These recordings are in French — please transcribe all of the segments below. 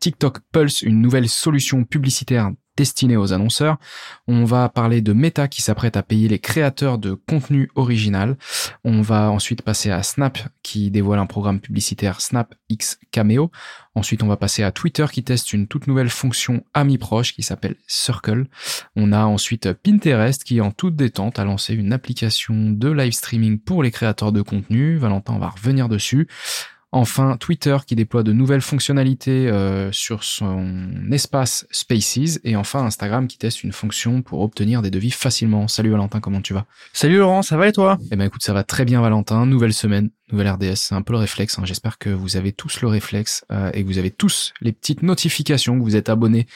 TikTok Pulse, une nouvelle solution publicitaire destiné aux annonceurs. On va parler de Meta qui s'apprête à payer les créateurs de contenu original. On va ensuite passer à Snap qui dévoile un programme publicitaire Snap X Cameo. Ensuite, on va passer à Twitter qui teste une toute nouvelle fonction Amis proche qui s'appelle Circle. On a ensuite Pinterest qui, en toute détente, a lancé une application de live streaming pour les créateurs de contenu. Valentin va revenir dessus. Enfin, Twitter qui déploie de nouvelles fonctionnalités euh, sur son espace Spaces. Et enfin, Instagram qui teste une fonction pour obtenir des devis facilement. Salut Valentin, comment tu vas? Salut Laurent, ça va et toi? Eh ben écoute, ça va très bien Valentin. Nouvelle semaine, nouvelle RDS. C'est un peu le réflexe. Hein. J'espère que vous avez tous le réflexe euh, et que vous avez tous les petites notifications, que vous êtes abonnés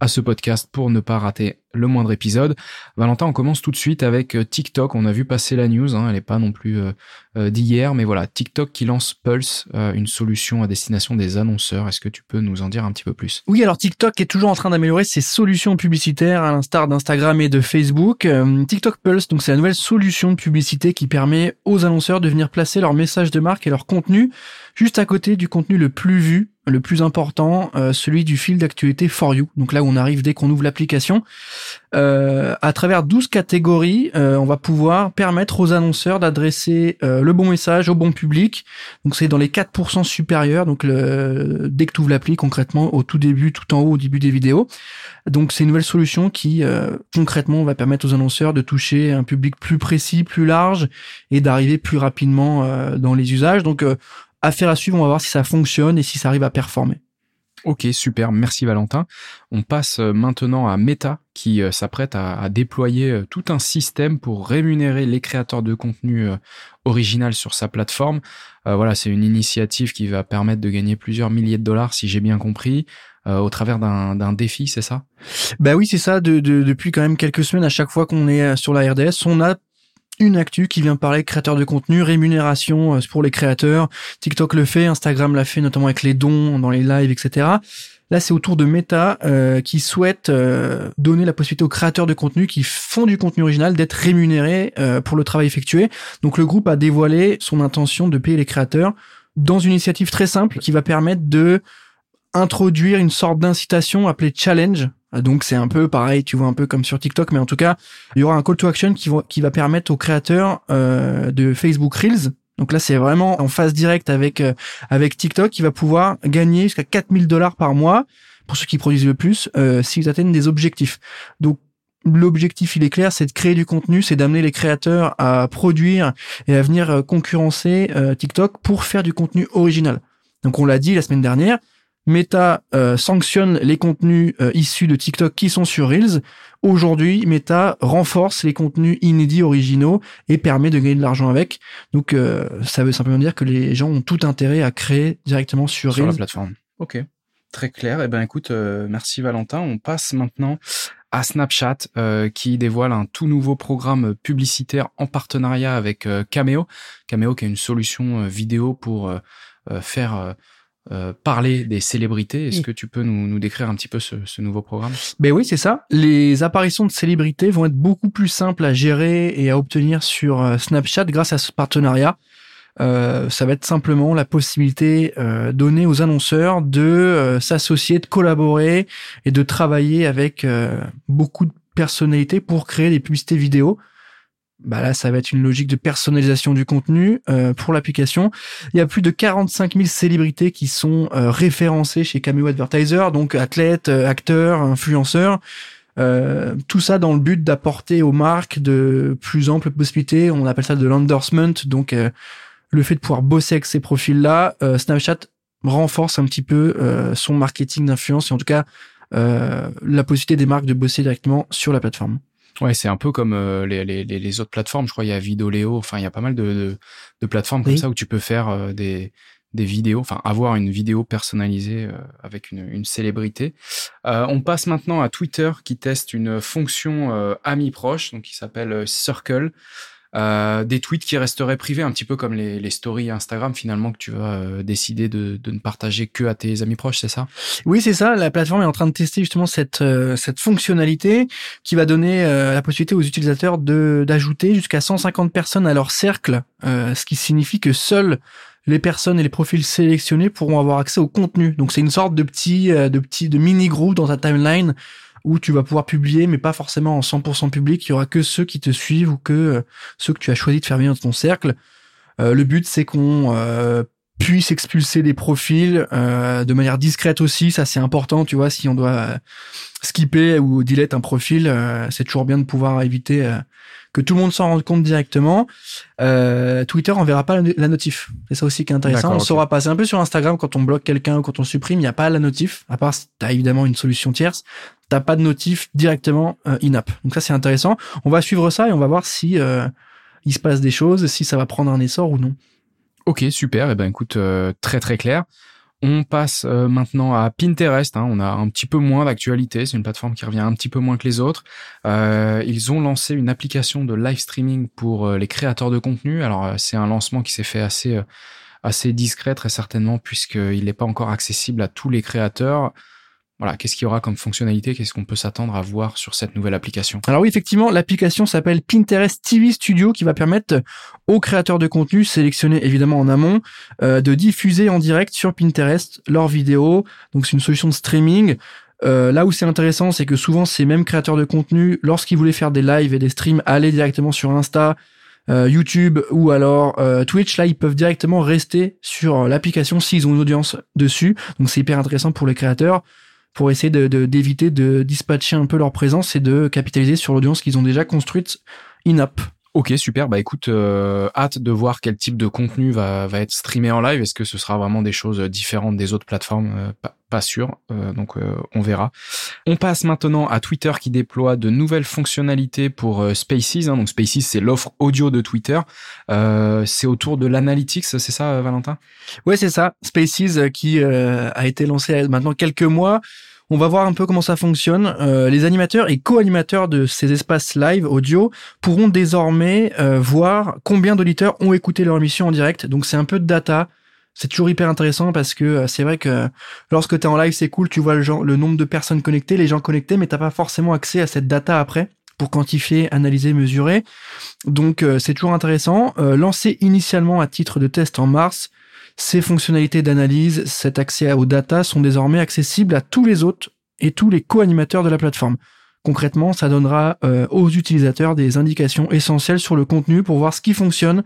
à ce podcast pour ne pas rater le moindre épisode. Valentin, on commence tout de suite avec euh, TikTok. On a vu passer la news, hein, elle n'est pas non plus euh, d'hier, mais voilà, TikTok qui lance Pulse, une solution à destination des annonceurs. Est-ce que tu peux nous en dire un petit peu plus? Oui, alors TikTok est toujours en train d'améliorer ses solutions publicitaires à l'instar d'Instagram et de Facebook. TikTok Pulse, donc c'est la nouvelle solution de publicité qui permet aux annonceurs de venir placer leurs de marque et leur contenu juste à côté du contenu le plus vu le plus important, euh, celui du fil d'actualité For You. Donc là où on arrive dès qu'on ouvre l'application. Euh, à travers 12 catégories, euh, on va pouvoir permettre aux annonceurs d'adresser le bon message au bon public. Donc c'est dans les 4% supérieurs. Donc le, dès que tu ouvres l'appli concrètement au tout début, tout en haut au début des vidéos. Donc c'est une nouvelle solution qui concrètement va permettre aux annonceurs de toucher un public plus précis, plus large et d'arriver plus rapidement dans les usages. Donc affaire à suivre, on va voir si ça fonctionne et si ça arrive à performer. Ok, super, merci Valentin. On passe euh, maintenant à Meta qui euh, s'apprête à, déployer euh, tout un système pour rémunérer les créateurs de contenu original sur sa plateforme. voilà, c'est une initiative qui va permettre de gagner plusieurs milliers de dollars, si j'ai bien compris. au travers d'un défi, c'est ça? Bah oui, c'est ça. depuis quand même quelques semaines, à chaque fois qu'on est sur la RDS, on a une actu qui vient parler créateur de contenu, rémunération euh, pour les créateurs. TikTok le fait, Instagram l'a fait notamment avec les dons dans les lives, etc. Là, c'est autour de Meta euh, qui souhaite euh, donner la possibilité aux créateurs de contenu qui font du contenu original d'être rémunérés pour le travail effectué. Donc le groupe a dévoilé son intention de payer les créateurs dans une initiative très simple qui va permettre de introduire une sorte d'incitation appelée challenge donc c'est un peu pareil, tu vois, un peu comme sur TikTok, mais en tout cas, il y aura un call to action qui va, qui va permettre aux créateurs euh, de Facebook Reels, donc là c'est vraiment en phase directe avec euh, avec TikTok, qui va pouvoir gagner jusqu'à 4000 dollars par mois pour ceux qui produisent le plus euh, s'ils atteignent des objectifs. Donc L'objectif, il est clair, c'est de créer du contenu, c'est d'amener les créateurs à produire et à venir euh, concurrencer TikTok pour faire du contenu original. Donc on l'a dit la semaine dernière, Meta euh, sanctionne les contenus euh, issus de TikTok qui sont sur Reels. Aujourd'hui, Meta renforce les contenus inédits originaux et permet de gagner de l'argent avec. Donc, euh, ça veut simplement dire que les gens ont tout intérêt à créer directement sur, sur la plateforme. Ok, très clair. Eh ben, écoute, merci Valentin. On passe maintenant à Snapchat qui dévoile un tout nouveau programme publicitaire en partenariat avec Cameo. Cameo qui est une solution vidéo pour faire euh, parler des célébrités. Est-ce que tu peux nous, nous, décrire un petit peu ce, ce nouveau programme? Ben oui, c'est ça. Les apparitions de célébrités vont être beaucoup plus simples à gérer et à obtenir sur euh, Snapchat grâce à ce partenariat. Euh, ça va être simplement la possibilité euh, donnée aux annonceurs de euh, s'associer, de collaborer et de travailler avec beaucoup de personnalités pour créer des publicités vidéo bah là, ça va être une logique de personnalisation du contenu euh, pour l'application. Il y a plus de 45 000 célébrités qui sont euh, référencées chez Cameo Advertiser, donc athlètes, euh, acteurs, influenceurs. tout ça dans le but d'apporter aux marques de plus amples possibilités. On appelle ça de l'endorsement, donc le fait de pouvoir bosser avec ces profils-là. Snapchat renforce un petit peu son marketing d'influence et en tout cas la possibilité des marques de bosser directement sur la plateforme. Ouais, c'est un peu comme euh, les, les, les, autres plateformes. Je crois il y a Vidoleo. Enfin, il y a pas mal de, de, de plateformes comme ça où tu peux faire euh, des, des vidéos, enfin avoir une vidéo personnalisée euh, avec une, une célébrité. On passe maintenant à Twitter qui teste une fonction amis proches, donc qui s'appelle Circle. Euh, des tweets qui resteraient privés, un petit peu comme les, les stories Instagram finalement que tu vas euh, décider de, de, ne partager que à tes amis proches, c'est ça? Oui, c'est ça. La plateforme est en train de tester justement cette euh, cette fonctionnalité qui va donner la possibilité aux utilisateurs de d'ajouter jusqu'à 150 personnes à leur cercle, ce qui signifie que seuls les personnes et les profils sélectionnés pourront avoir accès au contenu. Donc c'est une sorte de petit de petit de mini groupe dans ta timeline où tu vas pouvoir publier, mais pas forcément en 100% public. Il y aura que ceux qui te suivent ou que euh, ceux que tu as choisi de faire venir dans ton cercle. Euh, le but, c'est qu'on euh, puisse expulser des profils de manière discrète aussi. Ça, c'est important, tu vois. Si on doit skipper ou delete un profil, c'est toujours bien de pouvoir éviter que tout le monde s'en rende compte directement. Euh, Twitter enverra pas la, notif. C'est ça aussi qui est intéressant. On saura pas. C'est un peu sur Instagram quand on bloque quelqu'un ou quand on supprime, il n'y a pas la notif. À part si t'as évidemment une solution tierce, t'as pas de notif directement euh, in-app. Donc ça c'est intéressant. On va suivre ça et on va voir si euh, il se passe des choses, si ça va prendre un essor ou non. Ok, super. Eh ben écoute, euh, très très clair. On passe euh, maintenant à Pinterest. Hein. On a un petit peu moins d'actualité. C'est une plateforme qui revient un petit peu moins que les autres. Euh, ils ont lancé une application de live streaming pour les créateurs de contenu. Alors c'est un lancement qui s'est fait assez discret très certainement puisqu'il n'est pas encore accessible à tous les créateurs. Voilà, qu'est-ce qu'il y aura comme fonctionnalité? Qu'est-ce qu'on peut s'attendre à voir sur cette nouvelle application? Alors oui, effectivement, l'application s'appelle Pinterest TV Studio qui va permettre aux créateurs de contenu sélectionnés évidemment en amont euh, de diffuser en direct sur Pinterest leurs vidéos. Donc c'est une solution de streaming. Euh, là où c'est intéressant, c'est que souvent ces mêmes créateurs de contenu, lorsqu'ils voulaient faire des lives et des streams, allaient directement sur Insta, euh, YouTube ou alors Twitch, là ils peuvent directement rester sur l'application s'ils ont une audience dessus. Donc c'est hyper intéressant pour les créateurs pour essayer de d'éviter de, dispatcher un peu leur présence et de capitaliser sur l'audience qu'ils ont déjà construite in-app. Ok, super. Bah écoute, euh, hâte de voir quel type de contenu va, va être streamé en live. Est-ce que ce sera vraiment des choses différentes des autres plateformes? Euh, pas, sûr. Euh, donc on verra. On passe maintenant à Twitter qui déploie de nouvelles fonctionnalités pour Spaces. Hein. Donc Spaces, c'est l'offre audio de Twitter. c'est autour de l'analytics, c'est ça, Valentin? Ouais, c'est ça. Spaces qui a été lancé maintenant quelques mois. On va voir un peu comment ça fonctionne. Euh, les animateurs et co-animateurs de ces espaces live audio pourront désormais euh, voir combien d'auditeurs ont écouté leur émission en direct. Donc c'est un peu de data. C'est toujours hyper intéressant parce que euh, c'est vrai que lorsque tu es en live, c'est cool, tu vois le, nombre de personnes connectées, les gens connectés, mais t'as pas forcément accès à cette data après pour quantifier, analyser, mesurer. Donc c'est toujours intéressant. lancé initialement à titre de test en mars, ces fonctionnalités d'analyse, cet accès aux data sont désormais accessibles à tous les autres et tous les co-animateurs de la plateforme. Concrètement, ça donnera euh, aux utilisateurs des indications essentielles sur le contenu pour voir ce qui fonctionne,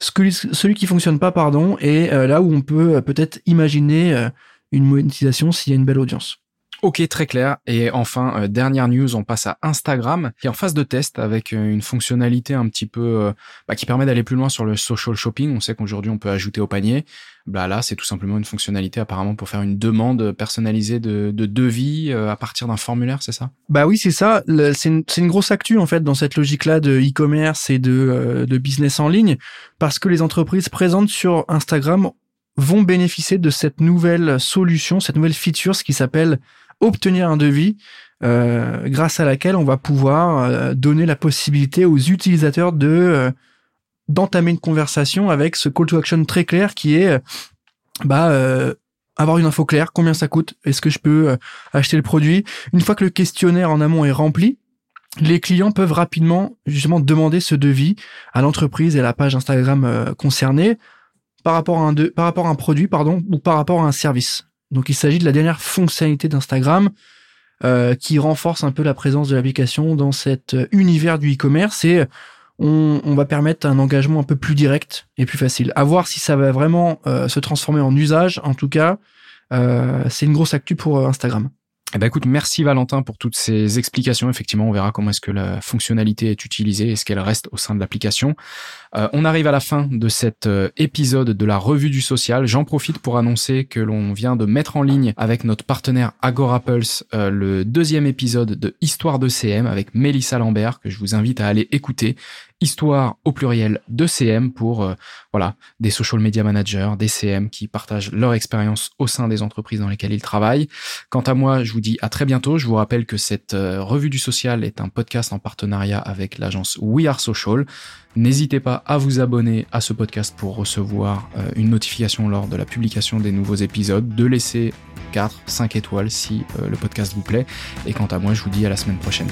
celui qui fonctionne pas, pardon, et euh, là où on peut euh, peut-être imaginer une monétisation s'il y a une belle audience. Ok, très clair. Et enfin, euh, dernière news, on passe à Instagram, qui est en phase de test avec euh, une fonctionnalité un petit peu euh, bah, qui permet d'aller plus loin sur le social shopping. On sait qu'aujourd'hui, on peut ajouter au panier. Bah là, c'est tout simplement une fonctionnalité apparemment pour faire une demande personnalisée de, de devis à partir d'un formulaire, c'est ça? Bah oui, c'est ça. C'est une, une, grosse actu en fait dans cette logique-là de e-commerce et de, de business en ligne, parce que les entreprises présentes sur Instagram vont bénéficier de cette nouvelle solution, cette nouvelle feature, ce qui s'appelle obtenir un devis euh, grâce à laquelle on va pouvoir euh, donner la possibilité aux utilisateurs de euh, d'entamer une conversation avec ce call to action très clair qui est bah avoir une info claire, combien ça coûte, est-ce que je peux acheter le produit. Une fois que le questionnaire en amont est rempli, les clients peuvent rapidement justement demander ce devis à l'entreprise et à la page Instagram concernée par rapport à un par rapport à un produit pardon ou par rapport à un service. Donc il s'agit de la dernière fonctionnalité d'Instagram euh, qui renforce un peu la présence de l'application dans cet euh, univers du e-commerce et on, on, va permettre un engagement un peu plus direct et plus facile. À voir si ça va vraiment euh, se transformer en usage. En tout cas, c'est une grosse actu pour Instagram. Eh ben écoute, merci Valentin pour toutes ces explications. Effectivement, on verra comment est-ce que la fonctionnalité est utilisée, est-ce qu'elle reste au sein de l'application. Euh, on arrive à la fin de cet euh, épisode de la revue du social. J'en profite pour annoncer que l'on vient de mettre en ligne avec notre partenaire Agora Pulse euh, le deuxième épisode de Histoire de CM avec Mélissa Lambert que je vous invite à aller écouter histoire au pluriel de CM pour euh, voilà des social media managers, des CM qui partagent leur expérience au sein des entreprises dans lesquelles ils travaillent. Quant à moi, je vous dis à très bientôt. Je vous rappelle que cette euh, revue du social est un podcast en partenariat avec l'agence We Are Social. N'hésitez pas à vous abonner à ce podcast pour recevoir euh, une notification lors de la publication des nouveaux épisodes, de laisser 4, 5 étoiles si le podcast vous plaît. Et quant à moi, je vous dis à la semaine prochaine.